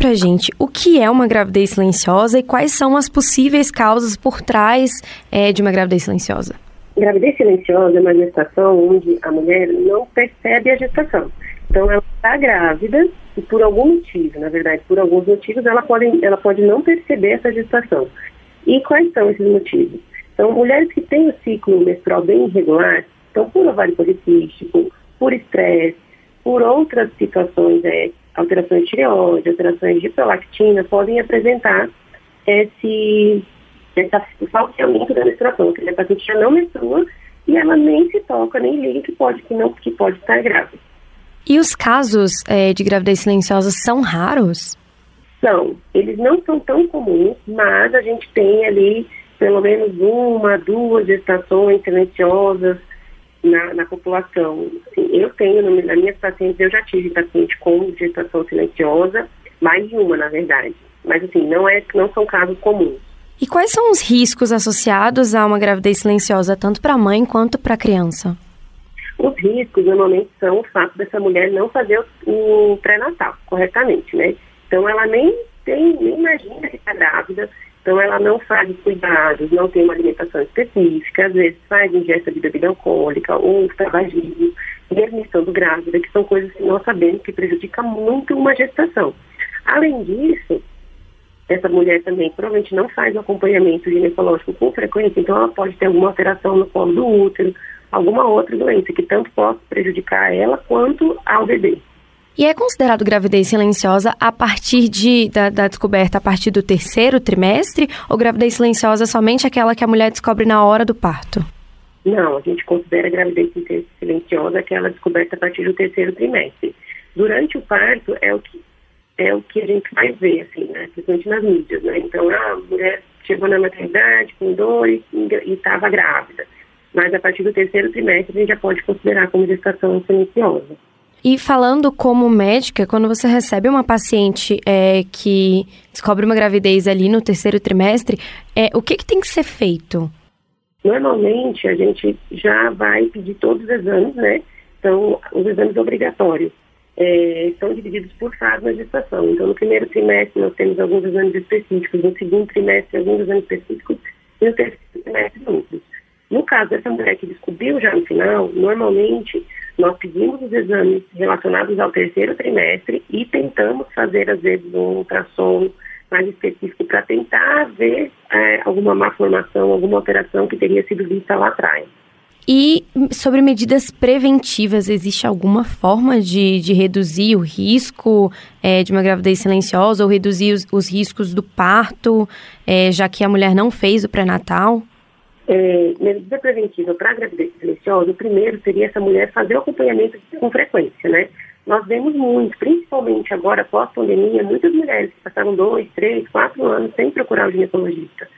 pra gente o que é uma gravidez silenciosa e quais são as possíveis causas por trás é, de uma gravidez silenciosa. Gravidez silenciosa é uma gestação onde a mulher não percebe a gestação. Então, ela está grávida e por algum motivo, na verdade, por alguns motivos, ela pode, ela pode não perceber essa gestação. E quais são esses motivos? Então, mulheres que têm o ciclo menstrual bem irregular, então por ovário policístico, por estresse, por outras situações, é, alterações de tireoide, alterações de prolactina, podem apresentar esse, esse falseamento da menstruação, que a paciente já não menstrua e ela nem se toca, nem liga que pode, que não, que pode estar grávida. E os casos é, de gravidez silenciosa são raros? São. Eles não são tão comuns, mas a gente tem ali pelo menos uma, duas gestações silenciosas na, na população. Assim, eu tenho, no, nas minhas pacientes, eu já tive paciente com gestação silenciosa, mais de uma, na verdade. Mas, assim, não, é, não são casos comuns. E quais são os riscos associados a uma gravidez silenciosa, tanto para a mãe quanto para a criança? Os riscos, normalmente, são o fato dessa mulher não fazer o, o pré-natal corretamente, né? Então, ela nem tem, nem imagina que está grávida, então, ela não faz os cuidados, não tem uma alimentação específica, às vezes faz ingesta de bebida alcoólica ou tabagismo, mesmo estando grávida, que são coisas que nós sabemos que prejudicam muito uma gestação. Além disso, essa mulher também provavelmente não faz o acompanhamento ginecológico com frequência, então ela pode ter alguma alteração no colo do útero, alguma outra doença que tanto possa prejudicar ela quanto ao bebê. E é considerado gravidez silenciosa a partir de, da, da, descoberta a partir do terceiro trimestre ou gravidez silenciosa somente aquela que a mulher descobre na hora do parto? Não, a gente considera gravidez silenciosa aquela descoberta a partir do terceiro trimestre. Durante o parto é o que é o que a gente vai ver, assim, né? Principalmente nas mídias, né? Então, a mulher chegou na maternidade com dor e estava grávida. Mas a partir do terceiro trimestre a gente já pode considerar como gestação silenciosa. E falando como médica, quando você recebe uma paciente é, que descobre uma gravidez ali no terceiro trimestre, é, o que, que tem que ser feito? Normalmente a gente já vai pedir todos os exames, né? Então, os exames obrigatórios é, são divididos por fase na gestação. Então, no primeiro trimestre nós temos alguns exames específicos, no segundo trimestre alguns exames específicos e no terceiro trimestre outros. No caso dessa mulher que descobriu já no final, normalmente nós pedimos os exames relacionados ao terceiro trimestre e tentamos fazer, às vezes, um ultrassom mais específico para tentar ver é, alguma malformação, alguma alteração que teria sido vista lá atrás. E sobre medidas preventivas, existe alguma forma de, de reduzir o risco é, de uma gravidez silenciosa ou reduzir os, os riscos do parto, é, já que a mulher não fez o pré-natal? É, medida preventiva para a gravidez silenciosa, o primeiro seria essa mulher fazer o acompanhamento com frequência, né? Nós vemos muito, principalmente agora pós-pandemia, muitas mulheres que passaram dois, três, quatro anos sem procurar o ginecologista,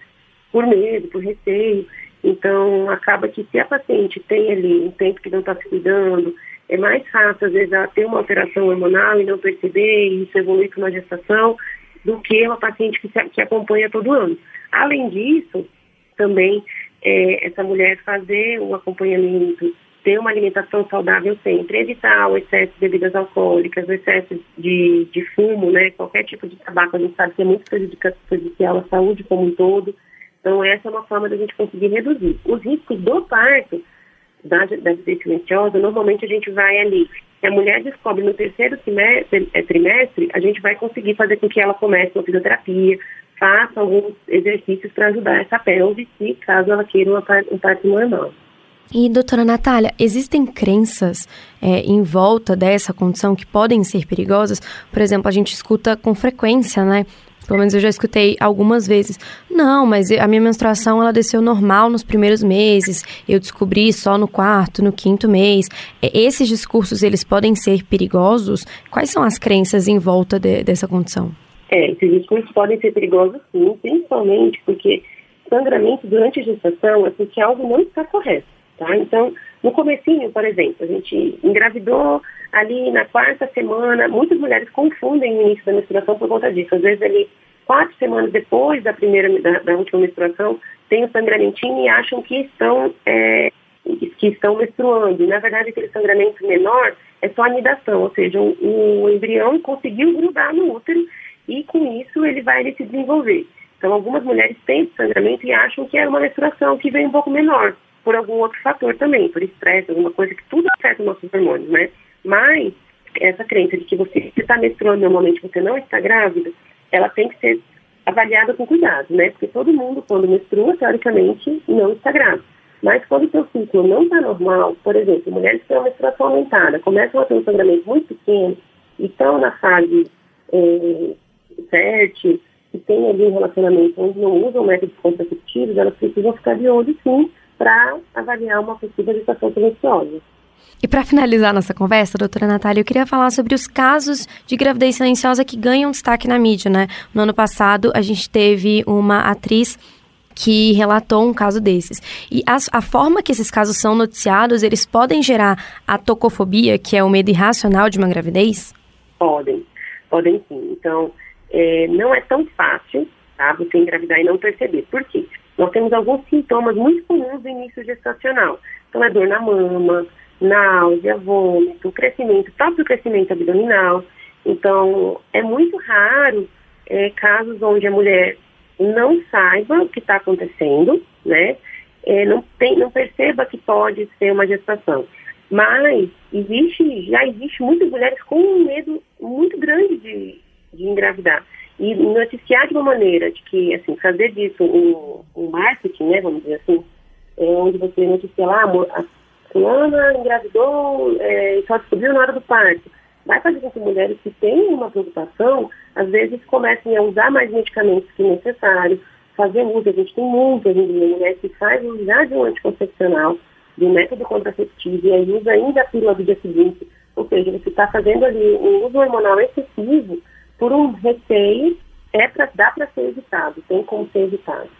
por medo, por receio. Então, acaba que se a paciente tem ali um tempo que não está se cuidando, é mais fácil, às vezes, ela ter uma alteração hormonal e não perceber, e isso evoluir para uma gestação, do que uma paciente que, se, que acompanha todo ano. Além disso, também é, essa mulher fazer o acompanhamento, ter uma alimentação saudável sempre, evitar o excesso de bebidas alcoólicas, o excesso de, de fumo, né? Qualquer tipo de tabaco a gente sabe que é muito prejudicial à saúde como um todo. Então, essa é uma forma da gente conseguir reduzir. Os riscos do parto, da, da silenciosa, normalmente a gente vai ali. Se a mulher descobre no terceiro é, trimestre, a gente vai conseguir fazer com que ela comece uma fisioterapia, faça alguns exercícios para ajudar essa pelve, se caso ela queira uma, um parto normal. E, doutora Natália, existem crenças é, em volta dessa condição que podem ser perigosas? Por exemplo, a gente escuta com frequência, né? Pelo menos eu já escutei algumas vezes. Não, mas a minha menstruação ela desceu normal nos primeiros meses. Eu descobri só no quarto, no quinto mês. Esses discursos eles podem ser perigosos? Quais são as crenças em volta de, dessa condição? É, esses discursos podem ser perigosos sim, principalmente porque sangramento durante a gestação é porque algo não está correto, tá? Então, no comecinho, por exemplo, a gente engravidou ali na quarta semana, muitas mulheres confundem o início da menstruação por conta disso. Às vezes ali, quatro semanas depois da primeira, da, da última menstruação, tem o sangramentinho e acham que estão, é, que estão menstruando. Na verdade, aquele sangramento menor é só anidação, ou seja, o, o embrião conseguiu grudar no útero e com isso ele vai ele se desenvolver. Então, algumas mulheres têm sangramento e acham que é uma menstruação que vem um pouco menor, por algum outro fator também, por estresse, alguma coisa que tudo afeta os nossos hormônios, né? Mas essa crença de que você está menstruando normalmente, você não está grávida, ela tem que ser avaliada com cuidado, né? Porque todo mundo, quando menstrua, teoricamente, não está grávida. Mas quando o seu ciclo não está normal, por exemplo, mulheres que têm uma menstruação aumentada, começam a ter um sangramento muito pequeno e estão na fase é, fértil, e tem ali um relacionamento onde não usam métodos contraceptivos, elas precisam ficar de olho, sim, para avaliar uma possível gestação silenciosa. E para finalizar nossa conversa, doutora Natália, eu queria falar sobre os casos de gravidez silenciosa que ganham destaque na mídia, né? No ano passado, a gente teve uma atriz que relatou um caso desses. E a, a, forma que esses casos são noticiados, eles podem gerar a tocofobia, que é o medo irracional de uma gravidez? Podem, podem sim. Então, é, não é tão fácil, tá? Você engravidar e não perceber. Por quê? Nós temos alguns sintomas muito comuns do início gestacional. Então, é dor na mama, náusea, vômito, crescimento, próprio crescimento abdominal. Então, é muito raro é, casos onde a mulher não saiba o que está acontecendo, né? É, não, tem, não perceba que pode ser uma gestação. Mas existe, já existe muitas mulheres com um medo muito grande de, de engravidar. E noticiar de uma maneira de que, assim, fazer disso um, um marketing, né, vamos dizer assim, é onde você noticia lá, a fulana engravidou é, e só descobriu na hora do parto. Vai fazer com que mulheres que têm uma preocupação, às vezes comecem a usar mais medicamentos que necessário, fazer uso, a gente tem muitas mulheres que fazem uso de um anticoncepcional, de um método contraceptivo, e aí usa ainda a pílula do dia seguinte, ou seja, você está fazendo ali um uso hormonal excessivo por um receio, é pra, dá para ser evitado, tem como ser evitado.